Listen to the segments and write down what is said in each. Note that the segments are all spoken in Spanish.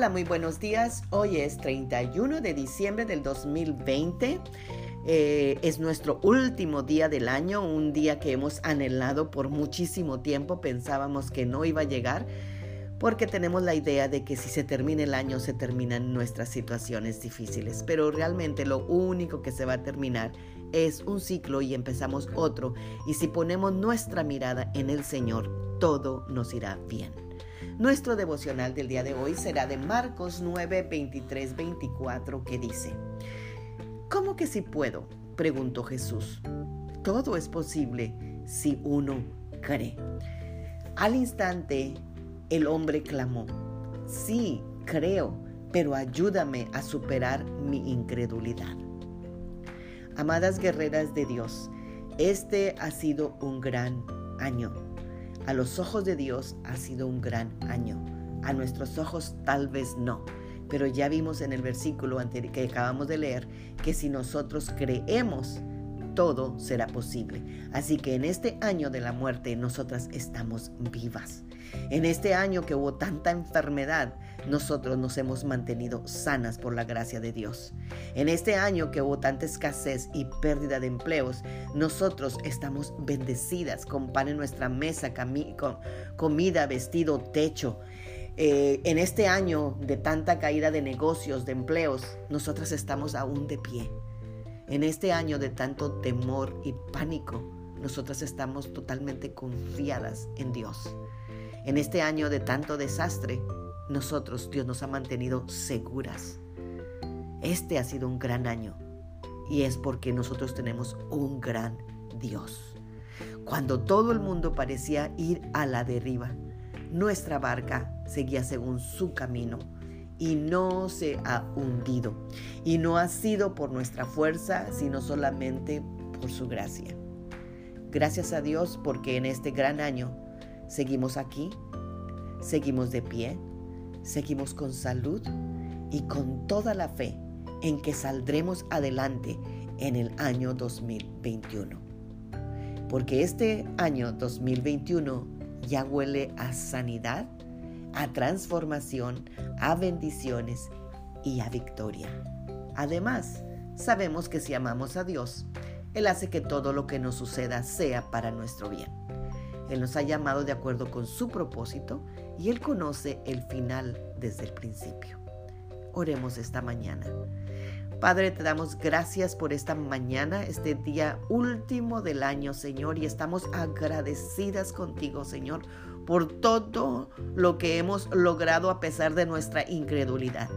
Hola, muy buenos días. Hoy es 31 de diciembre del 2020. Eh, es nuestro último día del año, un día que hemos anhelado por muchísimo tiempo. Pensábamos que no iba a llegar porque tenemos la idea de que si se termina el año se terminan nuestras situaciones difíciles. Pero realmente lo único que se va a terminar es un ciclo y empezamos otro. Y si ponemos nuestra mirada en el Señor, todo nos irá bien. Nuestro devocional del día de hoy será de Marcos 9, 23, 24, que dice, ¿Cómo que si puedo? preguntó Jesús. Todo es posible si uno cree. Al instante, el hombre clamó, sí, creo, pero ayúdame a superar mi incredulidad. Amadas guerreras de Dios, este ha sido un gran año a los ojos de Dios ha sido un gran año. A nuestros ojos tal vez no. Pero ya vimos en el versículo que acabamos de leer que si nosotros creemos, todo será posible. Así que en este año de la muerte nosotras estamos vivas. En este año que hubo tanta enfermedad, nosotros nos hemos mantenido sanas por la gracia de Dios. En este año que hubo tanta escasez y pérdida de empleos, nosotros estamos bendecidas con pan en nuestra mesa, con comida, vestido, techo. Eh, en este año de tanta caída de negocios, de empleos, nosotras estamos aún de pie. En este año de tanto temor y pánico, nosotras estamos totalmente confiadas en Dios. En este año de tanto desastre, nosotros Dios nos ha mantenido seguras. Este ha sido un gran año y es porque nosotros tenemos un gran Dios. Cuando todo el mundo parecía ir a la deriva, nuestra barca seguía según su camino y no se ha hundido. Y no ha sido por nuestra fuerza, sino solamente por su gracia. Gracias a Dios porque en este gran año Seguimos aquí, seguimos de pie, seguimos con salud y con toda la fe en que saldremos adelante en el año 2021. Porque este año 2021 ya huele a sanidad, a transformación, a bendiciones y a victoria. Además, sabemos que si amamos a Dios, Él hace que todo lo que nos suceda sea para nuestro bien. Él nos ha llamado de acuerdo con su propósito y Él conoce el final desde el principio. Oremos esta mañana. Padre, te damos gracias por esta mañana, este día último del año, Señor, y estamos agradecidas contigo, Señor, por todo lo que hemos logrado a pesar de nuestra incredulidad.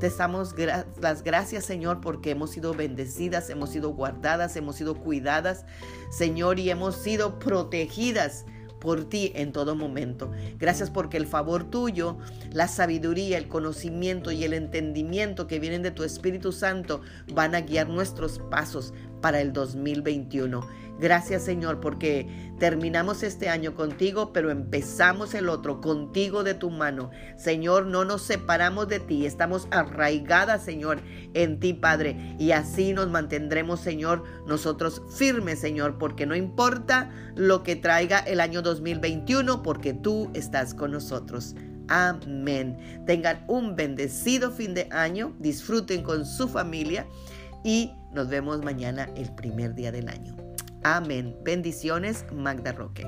Te damos las gracias, Señor, porque hemos sido bendecidas, hemos sido guardadas, hemos sido cuidadas, Señor, y hemos sido protegidas por ti en todo momento. Gracias porque el favor tuyo, la sabiduría, el conocimiento y el entendimiento que vienen de tu Espíritu Santo van a guiar nuestros pasos para el 2021. Gracias Señor porque terminamos este año contigo, pero empezamos el otro contigo de tu mano. Señor, no nos separamos de ti, estamos arraigadas Señor en ti Padre y así nos mantendremos Señor nosotros firmes Señor porque no importa lo que traiga el año 2021 porque tú estás con nosotros. Amén. Tengan un bendecido fin de año, disfruten con su familia y nos vemos mañana el primer día del año. Amén. Bendiciones, Magda Roque.